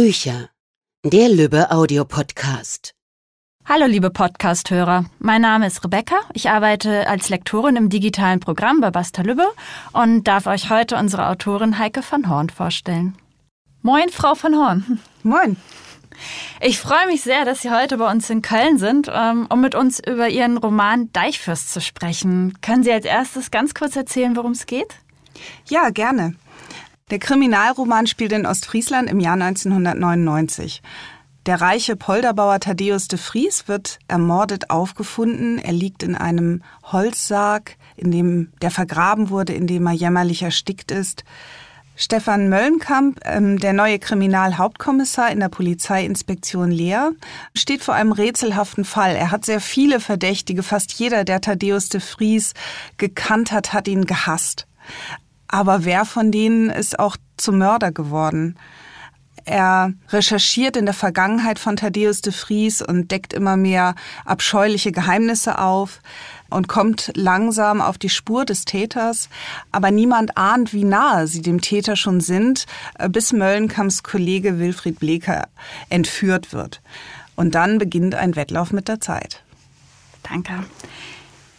Bücher. Der Lübbe Audiopodcast. Hallo liebe Podcast-Hörer, mein Name ist Rebecca. Ich arbeite als Lektorin im digitalen Programm bei Basta Lübbe und darf euch heute unsere Autorin Heike van Horn vorstellen. Moin, Frau van Horn. Moin. Ich freue mich sehr, dass Sie heute bei uns in Köln sind, ähm, um mit uns über Ihren Roman Deichfürst zu sprechen. Können Sie als erstes ganz kurz erzählen, worum es geht? Ja, gerne. Der Kriminalroman spielt in Ostfriesland im Jahr 1999. Der reiche Polderbauer Thaddeus de Vries wird ermordet aufgefunden. Er liegt in einem Holzsarg, in dem der vergraben wurde, in dem er jämmerlich erstickt ist. Stefan Möllenkamp, ähm, der neue Kriminalhauptkommissar in der Polizeiinspektion Leer, steht vor einem rätselhaften Fall. Er hat sehr viele Verdächtige. Fast jeder, der Thaddeus de Vries gekannt hat, hat ihn gehasst. Aber wer von denen ist auch zum Mörder geworden? Er recherchiert in der Vergangenheit von Thaddeus de Vries und deckt immer mehr abscheuliche Geheimnisse auf und kommt langsam auf die Spur des Täters. Aber niemand ahnt, wie nahe sie dem Täter schon sind, bis Möllenkamps Kollege Wilfried Bleker entführt wird. Und dann beginnt ein Wettlauf mit der Zeit. Danke.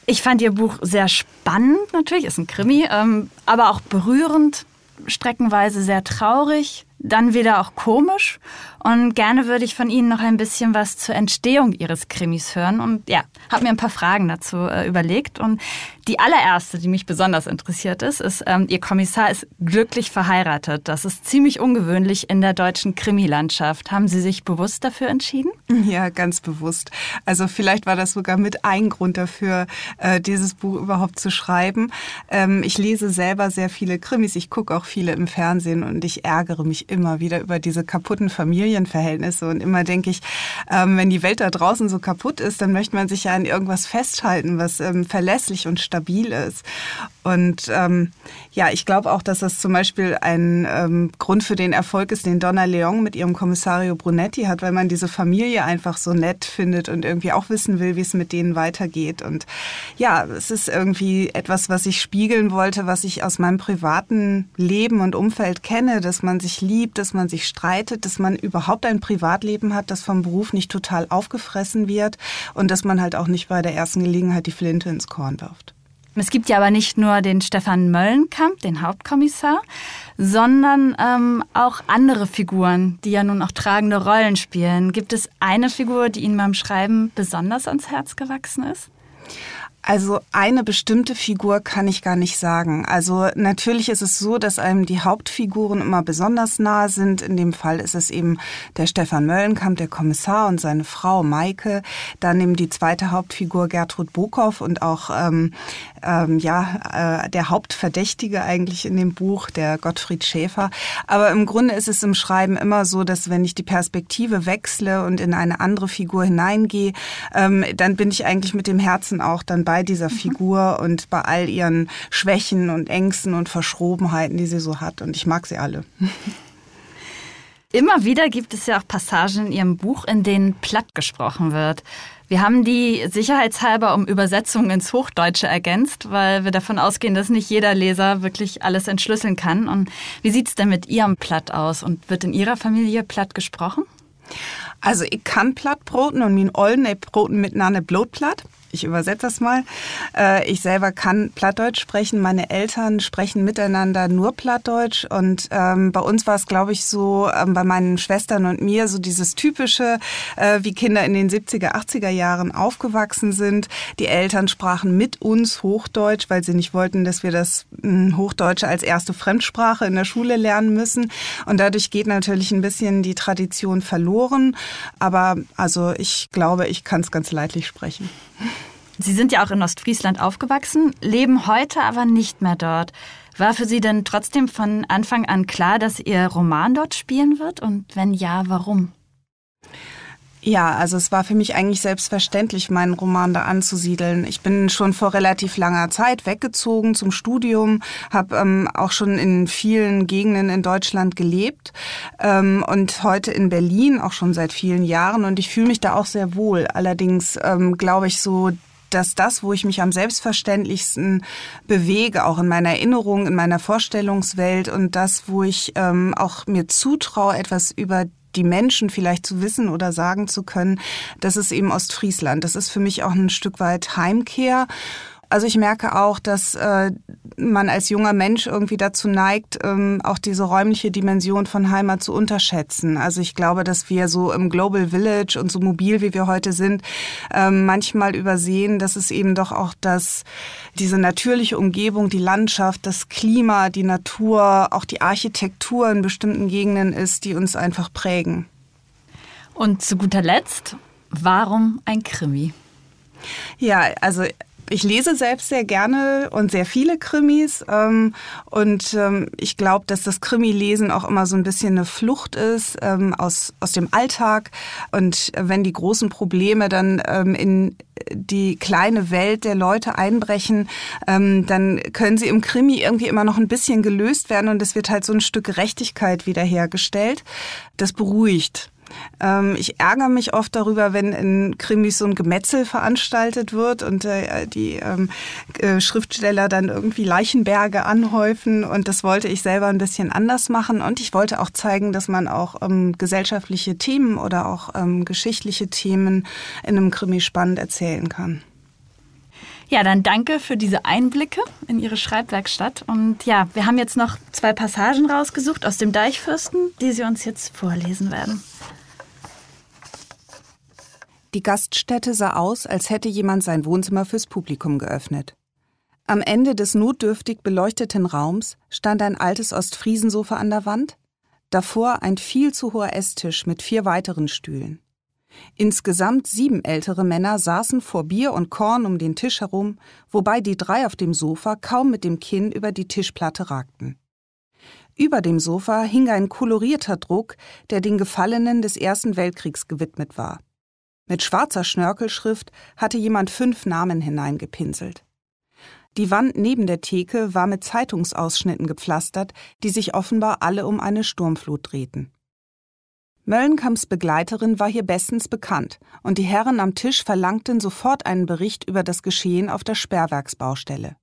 Ich fand Ihr Buch sehr spannend, natürlich, ist ein Krimi, ähm, aber auch berührend, streckenweise sehr traurig dann wieder auch komisch. Und gerne würde ich von Ihnen noch ein bisschen was zur Entstehung Ihres Krimis hören. Und ja, habe mir ein paar Fragen dazu äh, überlegt. Und die allererste, die mich besonders interessiert ist, ist, ähm, Ihr Kommissar ist glücklich verheiratet. Das ist ziemlich ungewöhnlich in der deutschen Krimilandschaft. Haben Sie sich bewusst dafür entschieden? Ja, ganz bewusst. Also vielleicht war das sogar mit ein Grund dafür, äh, dieses Buch überhaupt zu schreiben. Ähm, ich lese selber sehr viele Krimis. Ich gucke auch viele im Fernsehen und ich ärgere mich immer wieder über diese kaputten Familienverhältnisse und immer denke ich, ähm, wenn die Welt da draußen so kaputt ist, dann möchte man sich ja an irgendwas festhalten, was ähm, verlässlich und stabil ist. Und ähm, ja, ich glaube auch, dass das zum Beispiel ein ähm, Grund für den Erfolg ist, den Donna Leon mit ihrem Kommissario Brunetti hat, weil man diese Familie einfach so nett findet und irgendwie auch wissen will, wie es mit denen weitergeht. Und ja, es ist irgendwie etwas, was ich spiegeln wollte, was ich aus meinem privaten Leben und Umfeld kenne, dass man sich liebt liebt, dass man sich streitet, dass man überhaupt ein Privatleben hat, das vom Beruf nicht total aufgefressen wird und dass man halt auch nicht bei der ersten Gelegenheit die Flinte ins Korn wirft. Es gibt ja aber nicht nur den Stefan Möllenkamp, den Hauptkommissar, sondern ähm, auch andere Figuren, die ja nun auch tragende Rollen spielen. Gibt es eine Figur, die Ihnen beim Schreiben besonders ans Herz gewachsen ist? Also eine bestimmte Figur kann ich gar nicht sagen. Also natürlich ist es so, dass einem die Hauptfiguren immer besonders nahe sind. In dem Fall ist es eben der Stefan Möllenkamp, der Kommissar und seine Frau Maike. Dann eben die zweite Hauptfigur Gertrud Bokow und auch ähm, ähm, ja äh, der Hauptverdächtige eigentlich in dem Buch, der Gottfried Schäfer. Aber im Grunde ist es im Schreiben immer so, dass wenn ich die Perspektive wechsle und in eine andere Figur hineingehe, ähm, dann bin ich eigentlich mit dem Herzen auch dann bei dieser mhm. Figur und bei all ihren Schwächen und Ängsten und Verschrobenheiten, die sie so hat. Und ich mag sie alle. Immer wieder gibt es ja auch Passagen in Ihrem Buch, in denen platt gesprochen wird. Wir haben die sicherheitshalber um Übersetzungen ins Hochdeutsche ergänzt, weil wir davon ausgehen, dass nicht jeder Leser wirklich alles entschlüsseln kann. Und wie sieht es denn mit Ihrem Platt aus? Und wird in Ihrer Familie platt gesprochen? Also ich kann Plattbroten und min Ollen Broten mit Nane Blutplatt ich übersetze das mal. Äh, ich selber kann Plattdeutsch sprechen. Meine Eltern sprechen miteinander nur Plattdeutsch. Und ähm, bei uns war es, glaube ich, so, ähm, bei meinen Schwestern und mir, so dieses typische, äh, wie Kinder in den 70er, 80er Jahren aufgewachsen sind. Die Eltern sprachen mit uns Hochdeutsch, weil sie nicht wollten, dass wir das hm, Hochdeutsche als erste Fremdsprache in der Schule lernen müssen. Und dadurch geht natürlich ein bisschen die Tradition verloren. Aber also ich glaube, ich kann es ganz leidlich sprechen. Sie sind ja auch in Ostfriesland aufgewachsen, leben heute aber nicht mehr dort. War für Sie denn trotzdem von Anfang an klar, dass Ihr Roman dort spielen wird? Und wenn ja, warum? Ja, also es war für mich eigentlich selbstverständlich, meinen Roman da anzusiedeln. Ich bin schon vor relativ langer Zeit weggezogen zum Studium, habe ähm, auch schon in vielen Gegenden in Deutschland gelebt ähm, und heute in Berlin auch schon seit vielen Jahren und ich fühle mich da auch sehr wohl. Allerdings ähm, glaube ich so, dass das, wo ich mich am selbstverständlichsten bewege, auch in meiner Erinnerung, in meiner Vorstellungswelt und das, wo ich ähm, auch mir zutraue, etwas über die Menschen vielleicht zu wissen oder sagen zu können, das ist eben Ostfriesland. Das ist für mich auch ein Stück weit Heimkehr. Also ich merke auch, dass äh, man als junger Mensch irgendwie dazu neigt, ähm, auch diese räumliche Dimension von Heimat zu unterschätzen. Also ich glaube, dass wir so im Global Village und so mobil, wie wir heute sind, ähm, manchmal übersehen, dass es eben doch auch das, diese natürliche Umgebung, die Landschaft, das Klima, die Natur, auch die Architektur in bestimmten Gegenden ist, die uns einfach prägen. Und zu guter Letzt, warum ein Krimi? Ja, also ich lese selbst sehr gerne und sehr viele Krimis. Ähm, und ähm, ich glaube, dass das Krimi-Lesen auch immer so ein bisschen eine Flucht ist ähm, aus, aus dem Alltag. Und wenn die großen Probleme dann ähm, in die kleine Welt der Leute einbrechen, ähm, dann können sie im Krimi irgendwie immer noch ein bisschen gelöst werden und es wird halt so ein Stück Gerechtigkeit wiederhergestellt. Das beruhigt. Ähm, ich ärgere mich oft darüber, wenn in Krimis so ein Gemetzel veranstaltet wird und äh, die ähm, äh, Schriftsteller dann irgendwie Leichenberge anhäufen. Und das wollte ich selber ein bisschen anders machen. Und ich wollte auch zeigen, dass man auch ähm, gesellschaftliche Themen oder auch geschichtliche Themen in einem Krimi spannend erzählen kann. Ja, dann danke für diese Einblicke in Ihre Schreibwerkstatt. Und ja, wir haben jetzt noch zwei Passagen rausgesucht aus dem Deichfürsten, die Sie uns jetzt vorlesen werden. Die Gaststätte sah aus, als hätte jemand sein Wohnzimmer fürs Publikum geöffnet. Am Ende des notdürftig beleuchteten Raums stand ein altes Ostfriesensofa an der Wand, davor ein viel zu hoher Esstisch mit vier weiteren Stühlen. Insgesamt sieben ältere Männer saßen vor Bier und Korn um den Tisch herum, wobei die drei auf dem Sofa kaum mit dem Kinn über die Tischplatte ragten. Über dem Sofa hing ein kolorierter Druck, der den Gefallenen des Ersten Weltkriegs gewidmet war. Mit schwarzer Schnörkelschrift hatte jemand fünf Namen hineingepinselt. Die Wand neben der Theke war mit Zeitungsausschnitten gepflastert, die sich offenbar alle um eine Sturmflut drehten. Möllenkamps Begleiterin war hier bestens bekannt, und die Herren am Tisch verlangten sofort einen Bericht über das Geschehen auf der Sperrwerksbaustelle.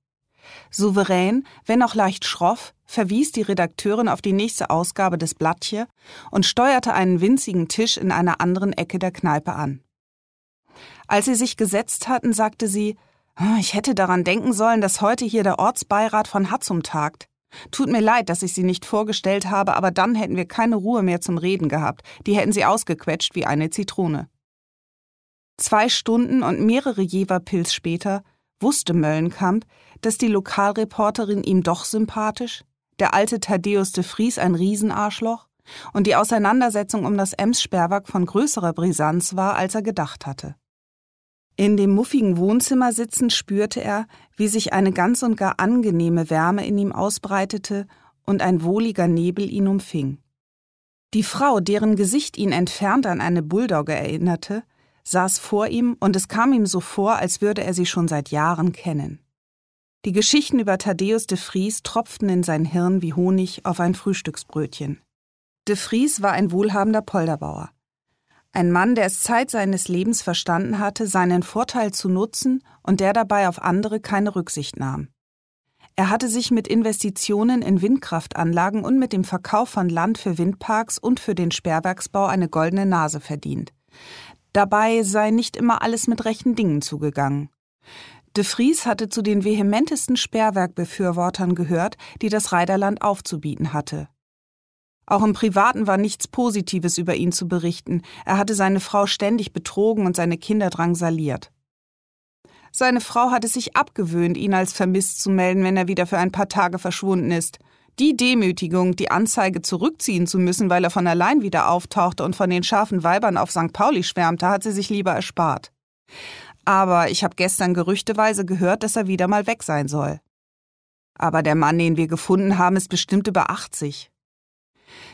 Souverän, wenn auch leicht schroff, verwies die Redakteurin auf die nächste Ausgabe des Blattje und steuerte einen winzigen Tisch in einer anderen Ecke der Kneipe an. Als sie sich gesetzt hatten, sagte sie, ah, ich hätte daran denken sollen, dass heute hier der Ortsbeirat von Hatzum tagt. Tut mir leid, dass ich Sie nicht vorgestellt habe, aber dann hätten wir keine Ruhe mehr zum Reden gehabt. Die hätten Sie ausgequetscht wie eine Zitrone. Zwei Stunden und mehrere Jeverpils später wusste Möllenkamp, dass die Lokalreporterin ihm doch sympathisch, der alte Thaddeus de Vries ein Riesenarschloch und die Auseinandersetzung um das Ems-Sperrwerk von größerer Brisanz war, als er gedacht hatte. In dem muffigen Wohnzimmer sitzend spürte er, wie sich eine ganz und gar angenehme Wärme in ihm ausbreitete und ein wohliger Nebel ihn umfing. Die Frau, deren Gesicht ihn entfernt an eine Bulldogge erinnerte, saß vor ihm und es kam ihm so vor, als würde er sie schon seit Jahren kennen. Die Geschichten über Thaddeus de Vries tropften in sein Hirn wie Honig auf ein Frühstücksbrötchen. De Vries war ein wohlhabender Polderbauer. Ein Mann, der es Zeit seines Lebens verstanden hatte, seinen Vorteil zu nutzen und der dabei auf andere keine Rücksicht nahm. Er hatte sich mit Investitionen in Windkraftanlagen und mit dem Verkauf von Land für Windparks und für den Sperrwerksbau eine goldene Nase verdient. Dabei sei nicht immer alles mit rechten Dingen zugegangen. De Vries hatte zu den vehementesten Sperrwerkbefürwortern gehört, die das Reiderland aufzubieten hatte. Auch im Privaten war nichts Positives über ihn zu berichten. Er hatte seine Frau ständig betrogen und seine Kinder drangsaliert. Seine Frau hatte sich abgewöhnt, ihn als vermisst zu melden, wenn er wieder für ein paar Tage verschwunden ist. Die Demütigung, die Anzeige zurückziehen zu müssen, weil er von allein wieder auftauchte und von den scharfen Weibern auf St. Pauli schwärmte, hat sie sich lieber erspart. Aber ich habe gestern gerüchteweise gehört, dass er wieder mal weg sein soll. Aber der Mann, den wir gefunden haben, ist bestimmt über 80.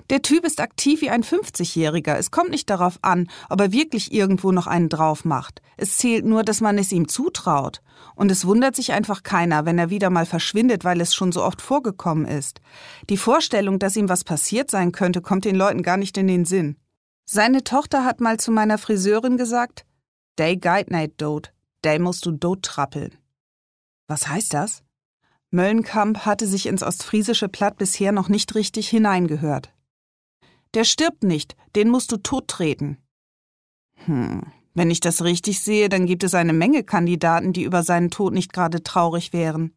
Der Typ ist aktiv wie ein 50-Jähriger. Es kommt nicht darauf an, ob er wirklich irgendwo noch einen drauf macht. Es zählt nur, dass man es ihm zutraut. Und es wundert sich einfach keiner, wenn er wieder mal verschwindet, weil es schon so oft vorgekommen ist. Die Vorstellung, dass ihm was passiert sein könnte, kommt den Leuten gar nicht in den Sinn. Seine Tochter hat mal zu meiner Friseurin gesagt, Day guide nicht dot, day musst du dot trappeln. Was heißt das? Möllenkamp hatte sich ins Ostfriesische Platt bisher noch nicht richtig hineingehört. Der stirbt nicht, den musst du tottreten. Hm, wenn ich das richtig sehe, dann gibt es eine Menge Kandidaten, die über seinen Tod nicht gerade traurig wären.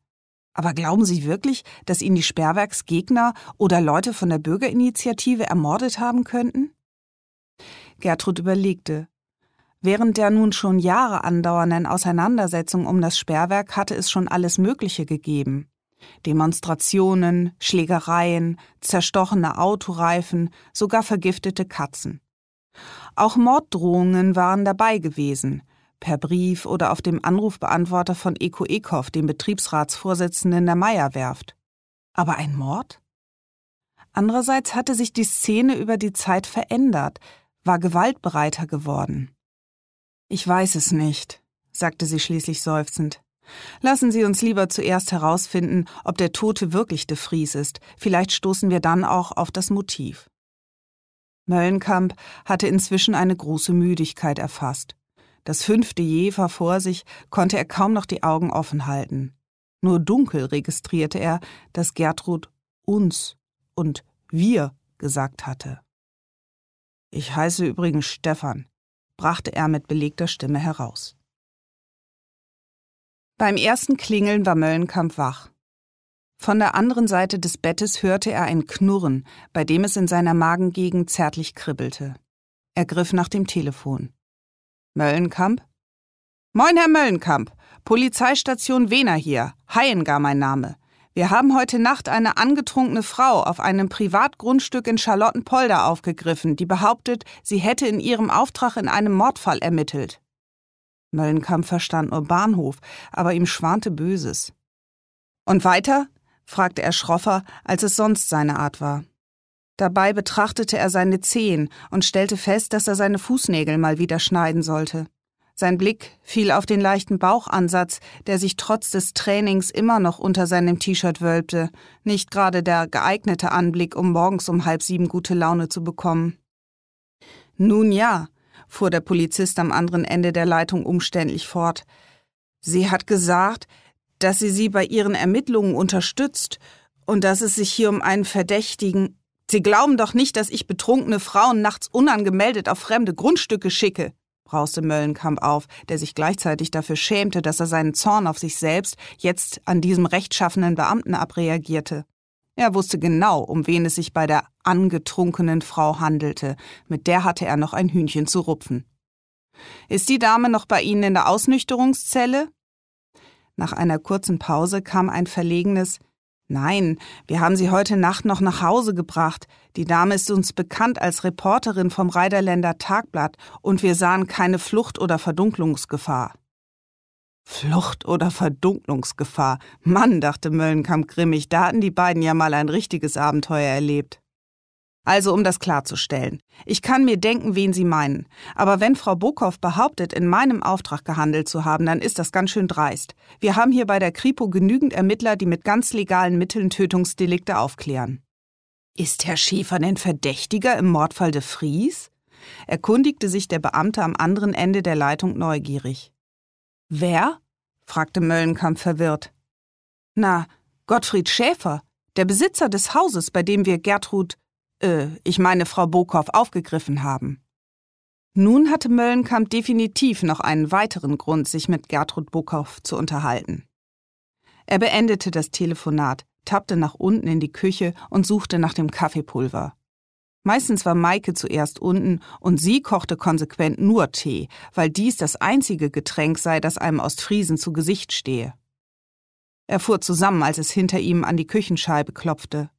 Aber glauben Sie wirklich, dass ihn die Sperrwerksgegner oder Leute von der Bürgerinitiative ermordet haben könnten? Gertrud überlegte. Während der nun schon Jahre andauernden Auseinandersetzung um das Sperrwerk hatte es schon alles Mögliche gegeben. Demonstrationen, Schlägereien, zerstochene Autoreifen, sogar vergiftete Katzen. Auch Morddrohungen waren dabei gewesen, per Brief oder auf dem Anrufbeantworter von Eko Ekhoff, dem Betriebsratsvorsitzenden der Meierwerft. Aber ein Mord? Andererseits hatte sich die Szene über die Zeit verändert, war gewaltbereiter geworden. Ich weiß es nicht, sagte sie schließlich seufzend. Lassen Sie uns lieber zuerst herausfinden, ob der Tote wirklich de Vries ist. Vielleicht stoßen wir dann auch auf das Motiv. Möllenkamp hatte inzwischen eine große Müdigkeit erfasst. Das fünfte Jever vor sich konnte er kaum noch die Augen offen halten. Nur dunkel registrierte er, dass Gertrud uns und wir gesagt hatte. Ich heiße übrigens Stefan, brachte er mit belegter Stimme heraus. Beim ersten Klingeln war Möllenkamp wach. Von der anderen Seite des Bettes hörte er ein Knurren, bei dem es in seiner Magengegend zärtlich kribbelte. Er griff nach dem Telefon. Möllenkamp? Moin, Herr Möllenkamp. Polizeistation Wehner hier. Heiengar mein Name. Wir haben heute Nacht eine angetrunkene Frau auf einem Privatgrundstück in Charlottenpolder aufgegriffen, die behauptet, sie hätte in ihrem Auftrag in einem Mordfall ermittelt. Möllenkamp verstand nur Bahnhof, aber ihm schwante Böses. Und weiter? fragte er schroffer, als es sonst seine Art war. Dabei betrachtete er seine Zehen und stellte fest, dass er seine Fußnägel mal wieder schneiden sollte. Sein Blick fiel auf den leichten Bauchansatz, der sich trotz des Trainings immer noch unter seinem T-Shirt wölbte, nicht gerade der geeignete Anblick, um morgens um halb sieben gute Laune zu bekommen. Nun ja, fuhr der Polizist am anderen Ende der Leitung umständlich fort. Sie hat gesagt, dass sie sie bei ihren Ermittlungen unterstützt und dass es sich hier um einen Verdächtigen Sie glauben doch nicht, dass ich betrunkene Frauen nachts unangemeldet auf fremde Grundstücke schicke, brauste Möllenkamp auf, der sich gleichzeitig dafür schämte, dass er seinen Zorn auf sich selbst jetzt an diesem rechtschaffenen Beamten abreagierte. Er wusste genau, um wen es sich bei der angetrunkenen Frau handelte, mit der hatte er noch ein Hühnchen zu rupfen. Ist die Dame noch bei Ihnen in der Ausnüchterungszelle? Nach einer kurzen Pause kam ein verlegenes Nein, wir haben sie heute Nacht noch nach Hause gebracht. Die Dame ist uns bekannt als Reporterin vom Reiderländer Tagblatt und wir sahen keine Flucht- oder Verdunklungsgefahr. Flucht- oder Verdunklungsgefahr. Mann, dachte Möllenkamp grimmig, da hatten die beiden ja mal ein richtiges Abenteuer erlebt. Also um das klarzustellen. Ich kann mir denken, wen Sie meinen. Aber wenn Frau Bokow behauptet, in meinem Auftrag gehandelt zu haben, dann ist das ganz schön dreist. Wir haben hier bei der Kripo genügend Ermittler, die mit ganz legalen Mitteln Tötungsdelikte aufklären. Ist Herr Schäfer denn Verdächtiger im Mordfall de Vries? erkundigte sich der Beamte am anderen Ende der Leitung neugierig. Wer? fragte Möllenkamp verwirrt. Na, Gottfried Schäfer, der Besitzer des Hauses, bei dem wir Gertrud äh, ich meine Frau Bokow aufgegriffen haben. Nun hatte Möllenkamp definitiv noch einen weiteren Grund, sich mit Gertrud Bokow zu unterhalten. Er beendete das Telefonat, tappte nach unten in die Küche und suchte nach dem Kaffeepulver. Meistens war Maike zuerst unten und sie kochte konsequent nur Tee, weil dies das einzige Getränk sei, das einem Ostfriesen zu Gesicht stehe. Er fuhr zusammen, als es hinter ihm an die Küchenscheibe klopfte.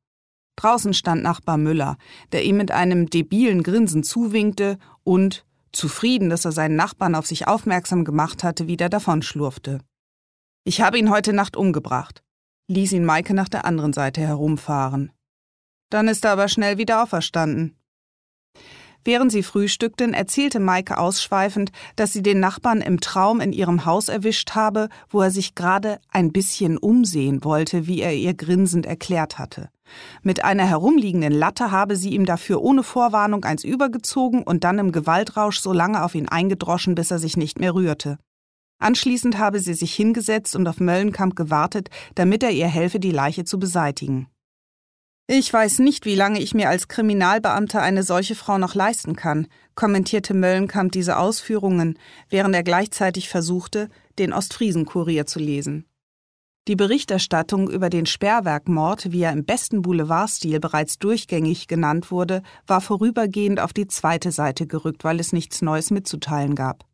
Draußen stand Nachbar Müller, der ihm mit einem debilen Grinsen zuwinkte und, zufrieden, dass er seinen Nachbarn auf sich aufmerksam gemacht hatte, wieder davonschlurfte. Ich habe ihn heute Nacht umgebracht, ließ ihn Maike nach der anderen Seite herumfahren. Dann ist er aber schnell wieder auferstanden. Während sie frühstückten, erzählte Maike ausschweifend, dass sie den Nachbarn im Traum in ihrem Haus erwischt habe, wo er sich gerade ein bisschen umsehen wollte, wie er ihr grinsend erklärt hatte. Mit einer herumliegenden Latte habe sie ihm dafür ohne Vorwarnung eins übergezogen und dann im Gewaltrausch so lange auf ihn eingedroschen, bis er sich nicht mehr rührte. Anschließend habe sie sich hingesetzt und auf Möllenkamp gewartet, damit er ihr helfe, die Leiche zu beseitigen. Ich weiß nicht, wie lange ich mir als Kriminalbeamter eine solche Frau noch leisten kann, kommentierte Möllenkamp diese Ausführungen, während er gleichzeitig versuchte, den Ostfriesen-Kurier zu lesen. Die Berichterstattung über den Sperrwerkmord, wie er im besten Boulevardstil bereits durchgängig genannt wurde, war vorübergehend auf die zweite Seite gerückt, weil es nichts Neues mitzuteilen gab.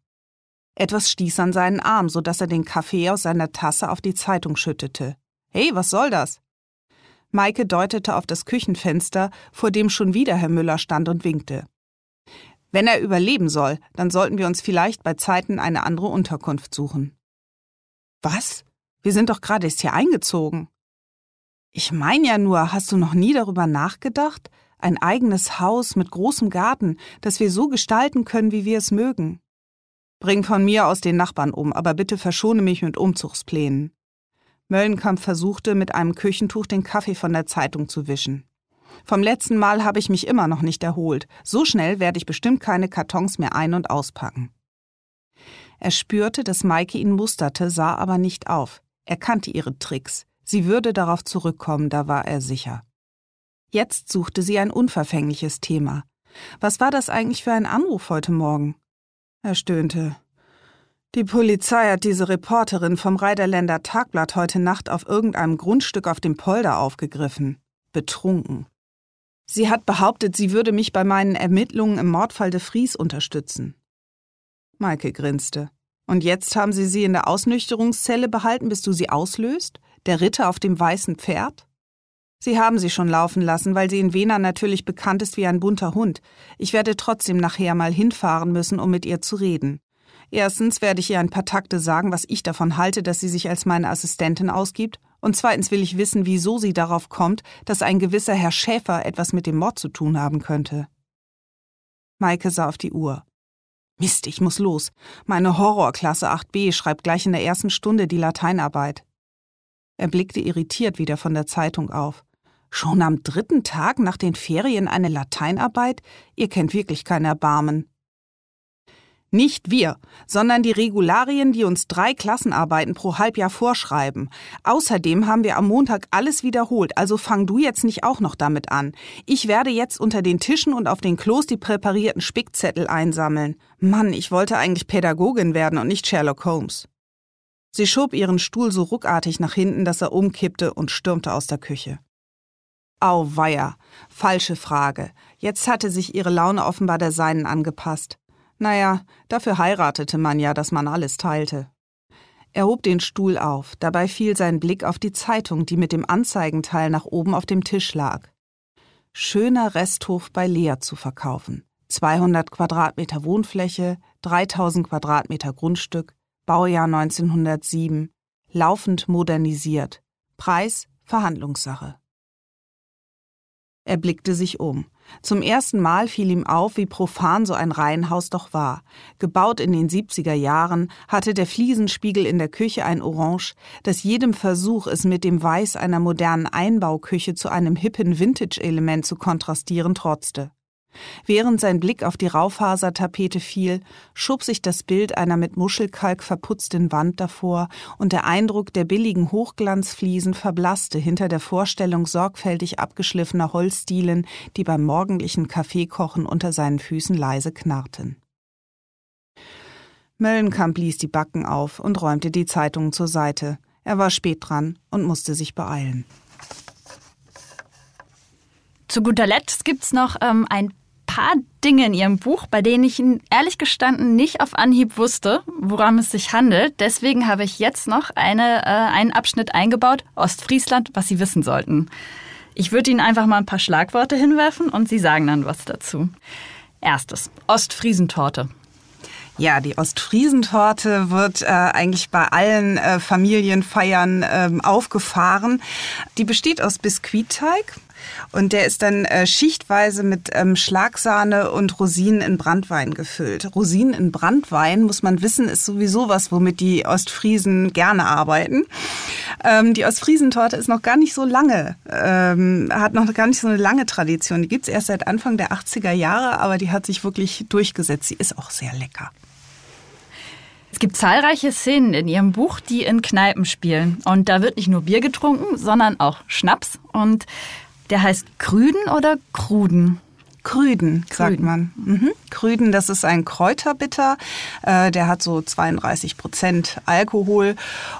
Etwas stieß an seinen Arm, so dass er den Kaffee aus seiner Tasse auf die Zeitung schüttete. Hey, was soll das? Maike deutete auf das Küchenfenster, vor dem schon wieder Herr Müller stand und winkte. Wenn er überleben soll, dann sollten wir uns vielleicht bei Zeiten eine andere Unterkunft suchen. Was? Wir sind doch gerade erst hier eingezogen. Ich meine ja nur, hast du noch nie darüber nachgedacht? Ein eigenes Haus mit großem Garten, das wir so gestalten können, wie wir es mögen. Bring von mir aus den Nachbarn um, aber bitte verschone mich mit Umzugsplänen. Möllenkamp versuchte, mit einem Küchentuch den Kaffee von der Zeitung zu wischen. Vom letzten Mal habe ich mich immer noch nicht erholt. So schnell werde ich bestimmt keine Kartons mehr ein- und auspacken. Er spürte, dass Maike ihn musterte, sah aber nicht auf. Er kannte ihre Tricks. Sie würde darauf zurückkommen, da war er sicher. Jetzt suchte sie ein unverfängliches Thema. Was war das eigentlich für ein Anruf heute Morgen? Er stöhnte. Die Polizei hat diese Reporterin vom Reiderländer Tagblatt heute Nacht auf irgendeinem Grundstück auf dem Polder aufgegriffen. Betrunken. Sie hat behauptet, sie würde mich bei meinen Ermittlungen im Mordfall de Vries unterstützen. Maike grinste. Und jetzt haben Sie sie in der Ausnüchterungszelle behalten, bis du sie auslöst? Der Ritter auf dem weißen Pferd? Sie haben sie schon laufen lassen, weil sie in Wena natürlich bekannt ist wie ein bunter Hund. Ich werde trotzdem nachher mal hinfahren müssen, um mit ihr zu reden. Erstens werde ich ihr ein paar Takte sagen, was ich davon halte, dass sie sich als meine Assistentin ausgibt. Und zweitens will ich wissen, wieso sie darauf kommt, dass ein gewisser Herr Schäfer etwas mit dem Mord zu tun haben könnte. Maike sah auf die Uhr. Mist, ich muss los. Meine Horrorklasse 8b schreibt gleich in der ersten Stunde die Lateinarbeit. Er blickte irritiert wieder von der Zeitung auf. Schon am dritten Tag nach den Ferien eine Lateinarbeit? Ihr kennt wirklich kein Erbarmen. Nicht wir, sondern die Regularien, die uns drei Klassenarbeiten pro Halbjahr vorschreiben. Außerdem haben wir am Montag alles wiederholt, also fang du jetzt nicht auch noch damit an. Ich werde jetzt unter den Tischen und auf den Klos die präparierten Spickzettel einsammeln. Mann, ich wollte eigentlich Pädagogin werden und nicht Sherlock Holmes. Sie schob ihren Stuhl so ruckartig nach hinten, dass er umkippte und stürmte aus der Küche. Auweia, falsche Frage. Jetzt hatte sich ihre Laune offenbar der seinen angepasst. Naja, dafür heiratete man ja, dass man alles teilte. Er hob den Stuhl auf, dabei fiel sein Blick auf die Zeitung, die mit dem Anzeigenteil nach oben auf dem Tisch lag. Schöner Resthof bei Lea zu verkaufen. 200 Quadratmeter Wohnfläche, 3000 Quadratmeter Grundstück, Baujahr 1907, laufend modernisiert. Preis Verhandlungssache. Er blickte sich um. Zum ersten Mal fiel ihm auf, wie profan so ein Reihenhaus doch war. Gebaut in den 70er Jahren hatte der Fliesenspiegel in der Küche ein Orange, das jedem Versuch, es mit dem Weiß einer modernen Einbauküche zu einem hippen Vintage-Element zu kontrastieren, trotzte. Während sein Blick auf die Raufasertapete fiel, schob sich das Bild einer mit Muschelkalk verputzten Wand davor, und der Eindruck der billigen Hochglanzfliesen verblasste hinter der Vorstellung sorgfältig abgeschliffener Holzdielen, die beim morgendlichen Kaffeekochen unter seinen Füßen leise knarrten. Möllenkamp ließ die Backen auf und räumte die Zeitungen zur Seite. Er war spät dran und musste sich beeilen. Zu guter Letzt gibt's noch ähm, ein paar Dinge in Ihrem Buch, bei denen ich ehrlich gestanden nicht auf Anhieb wusste, woran es sich handelt. Deswegen habe ich jetzt noch eine, äh, einen Abschnitt eingebaut, Ostfriesland, was Sie wissen sollten. Ich würde Ihnen einfach mal ein paar Schlagworte hinwerfen und Sie sagen dann was dazu. Erstes, Ostfriesentorte. Ja, die Ostfriesentorte wird äh, eigentlich bei allen äh, Familienfeiern äh, aufgefahren. Die besteht aus Biskuitteig, und der ist dann äh, schichtweise mit ähm, Schlagsahne und Rosinen in Brandwein gefüllt. Rosinen in Brandwein, muss man wissen, ist sowieso was, womit die Ostfriesen gerne arbeiten. Ähm, die Ostfriesentorte ist noch gar nicht so lange, ähm, hat noch gar nicht so eine lange Tradition. Die gibt's erst seit Anfang der 80er Jahre, aber die hat sich wirklich durchgesetzt. Sie ist auch sehr lecker. Es gibt zahlreiche Szenen in Ihrem Buch, die in Kneipen spielen. Und da wird nicht nur Bier getrunken, sondern auch Schnaps. Und Der heißt Krüden oder Kruden? Krüden, sagt Krüden. man. Mhm. Krüden, das ist ein Kräuterbitter. Äh, der hat so 32 Prozent Alkohol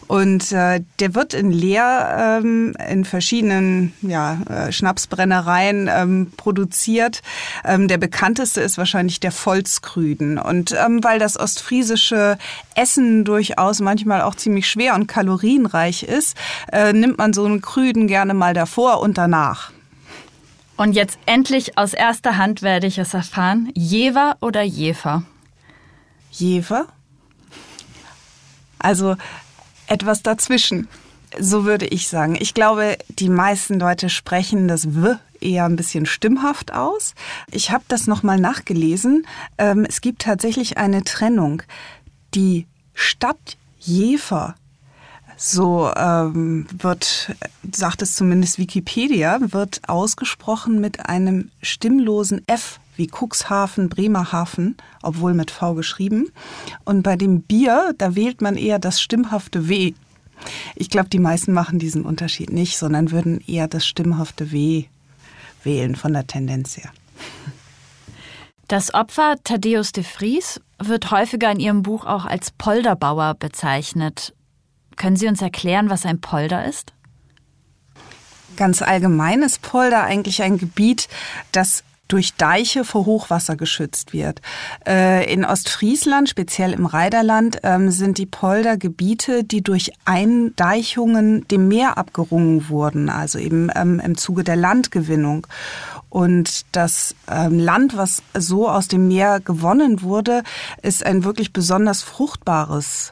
und äh, der wird in Leer ähm, in verschiedenen ja, äh, Schnapsbrennereien ähm, produziert. Ähm, der bekannteste ist wahrscheinlich der Volkskrüden. Und weil das ostfriesische Essen durchaus manchmal auch ziemlich schwer und kalorienreich ist, nimmt man so einen Krüden gerne mal davor und danach. Und jetzt endlich aus erster Hand werde ich es erfahren. Jever oder Jefer? Jever. Also etwas dazwischen. So würde ich sagen. Ich glaube, die meisten Leute sprechen das W eher ein bisschen stimmhaft aus. Ich habe das nochmal nachgelesen. Ähm, es gibt tatsächlich eine Trennung. Die Stadt Jever so ähm, wird, sagt es zumindest Wikipedia, wird ausgesprochen mit einem stimmlosen F wie Cuxhaven, Bremerhaven, obwohl mit V geschrieben. Und bei dem Bier, da wählt man eher das stimmhafte W. Ich glaube, die meisten machen diesen Unterschied nicht, sondern würden eher das stimmhafte W wählen von der Tendenz her. Das Opfer Thaddeus de Vries wird häufiger in Ihrem Buch auch als Polderbauer bezeichnet. Können Sie uns erklären, was ein Polder ist? Ganz allgemein ist Polder eigentlich ein Gebiet, das durch Deiche vor Hochwasser geschützt wird. Äh, in Ostfriesland, speziell im Reiderland, ähm, sind die Polder Gebiete, die durch Eindeichungen dem Meer abgerungen wurden, also eben ähm, im Zuge der Landgewinnung. Und das ähm, Land, was so aus dem Meer gewonnen wurde, ist ein wirklich besonders fruchtbares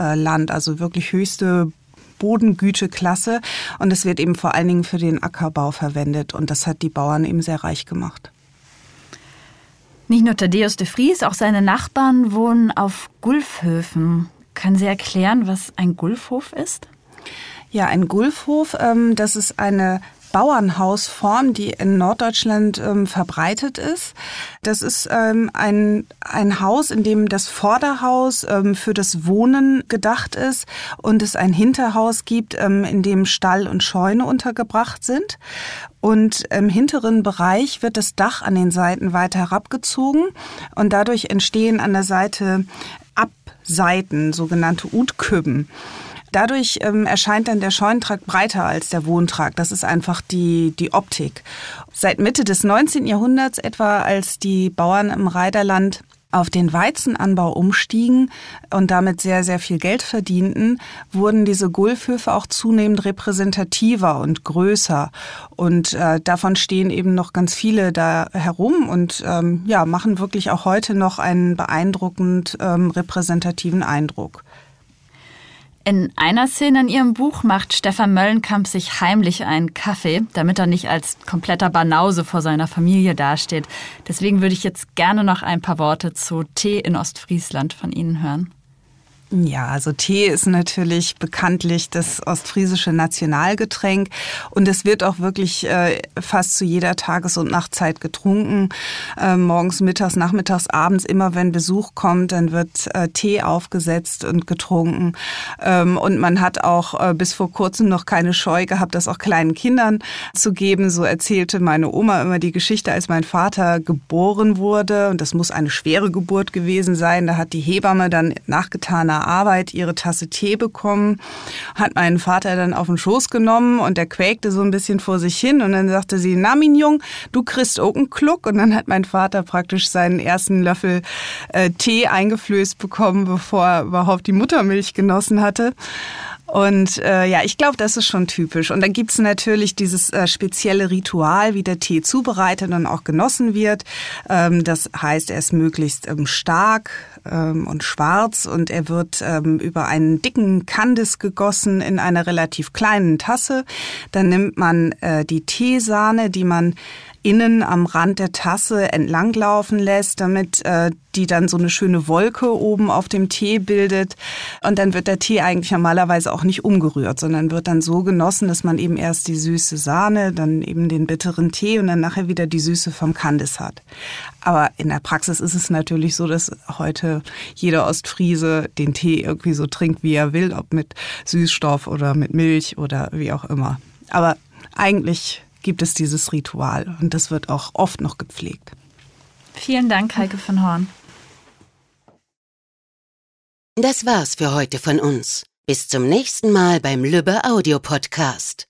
Land, also wirklich höchste Bodengüteklasse. Und es wird eben vor allen Dingen für den Ackerbau verwendet. Und das hat die Bauern eben sehr reich gemacht. Nicht nur Thaddeus de Vries, auch seine Nachbarn wohnen auf Gulfhöfen. Können Sie erklären, was ein Gulfhof ist? Ja, ein Gulfhof, ähm, das ist eine Bauernhausform, die in Norddeutschland ähm, verbreitet ist. Das ist ähm, ein, ein Haus, in dem das Vorderhaus ähm, für das Wohnen gedacht ist und es ein Hinterhaus gibt, ähm, in dem Stall und Scheune untergebracht sind. Und im hinteren Bereich wird das Dach an den Seiten weiter herabgezogen und dadurch entstehen an der Seite Abseiten, sogenannte Utkübben. Dadurch ähm, erscheint dann der Scheunentrakt breiter als der Wohntrakt. Das ist einfach die, die Optik. Seit Mitte des 19. Jahrhunderts etwa, als die Bauern im Reiderland auf den Weizenanbau umstiegen und damit sehr, sehr viel Geld verdienten, wurden diese Gulfhöfe auch zunehmend repräsentativer und größer. Und äh, davon stehen eben noch ganz viele da herum und ähm, ja, machen wirklich auch heute noch einen beeindruckend ähm, repräsentativen Eindruck. In einer Szene in Ihrem Buch macht Stefan Möllenkamp sich heimlich einen Kaffee, damit er nicht als kompletter Banause vor seiner Familie dasteht. Deswegen würde ich jetzt gerne noch ein paar Worte zu Tee in Ostfriesland von Ihnen hören. Ja, also Tee ist natürlich bekanntlich das ostfriesische Nationalgetränk und es wird auch wirklich äh, fast zu jeder Tages- und Nachtzeit getrunken. Äh, morgens, mittags, nachmittags, abends, immer wenn Besuch kommt, dann wird äh, Tee aufgesetzt und getrunken. Ähm, und man hat auch äh, bis vor kurzem noch keine Scheu gehabt, das auch kleinen Kindern zu geben. So erzählte meine Oma immer die Geschichte, als mein Vater geboren wurde und das muss eine schwere Geburt gewesen sein. Da hat die Hebamme dann nachgetaner Arbeit ihre Tasse Tee bekommen, hat meinen Vater dann auf den Schoß genommen und der quäkte so ein bisschen vor sich hin und dann sagte sie, na mein Jung, du kriegst auch einen Kluck und dann hat mein Vater praktisch seinen ersten Löffel äh, Tee eingeflößt bekommen, bevor er überhaupt die Muttermilch genossen hatte. Und äh, ja, ich glaube, das ist schon typisch. Und dann gibt's natürlich dieses äh, spezielle Ritual, wie der Tee zubereitet und auch genossen wird. Ähm, das heißt, er ist möglichst ähm, stark ähm, und schwarz und er wird ähm, über einen dicken Kandis gegossen in einer relativ kleinen Tasse. Dann nimmt man äh, die Teesahne, die man innen am Rand der Tasse entlanglaufen lässt, damit äh, die dann so eine schöne Wolke oben auf dem Tee bildet. Und dann wird der Tee eigentlich normalerweise auch nicht umgerührt, sondern wird dann so genossen, dass man eben erst die süße Sahne, dann eben den bitteren Tee und dann nachher wieder die Süße vom Kandis hat. Aber in der Praxis ist es natürlich so, dass heute jeder Ostfriese den Tee irgendwie so trinkt, wie er will, ob mit Süßstoff oder mit Milch oder wie auch immer. Aber eigentlich gibt es dieses Ritual und das wird auch oft noch gepflegt. Vielen Dank, Heike von Horn. Das war's für heute von uns. Bis zum nächsten Mal beim Lübbe Audio Podcast.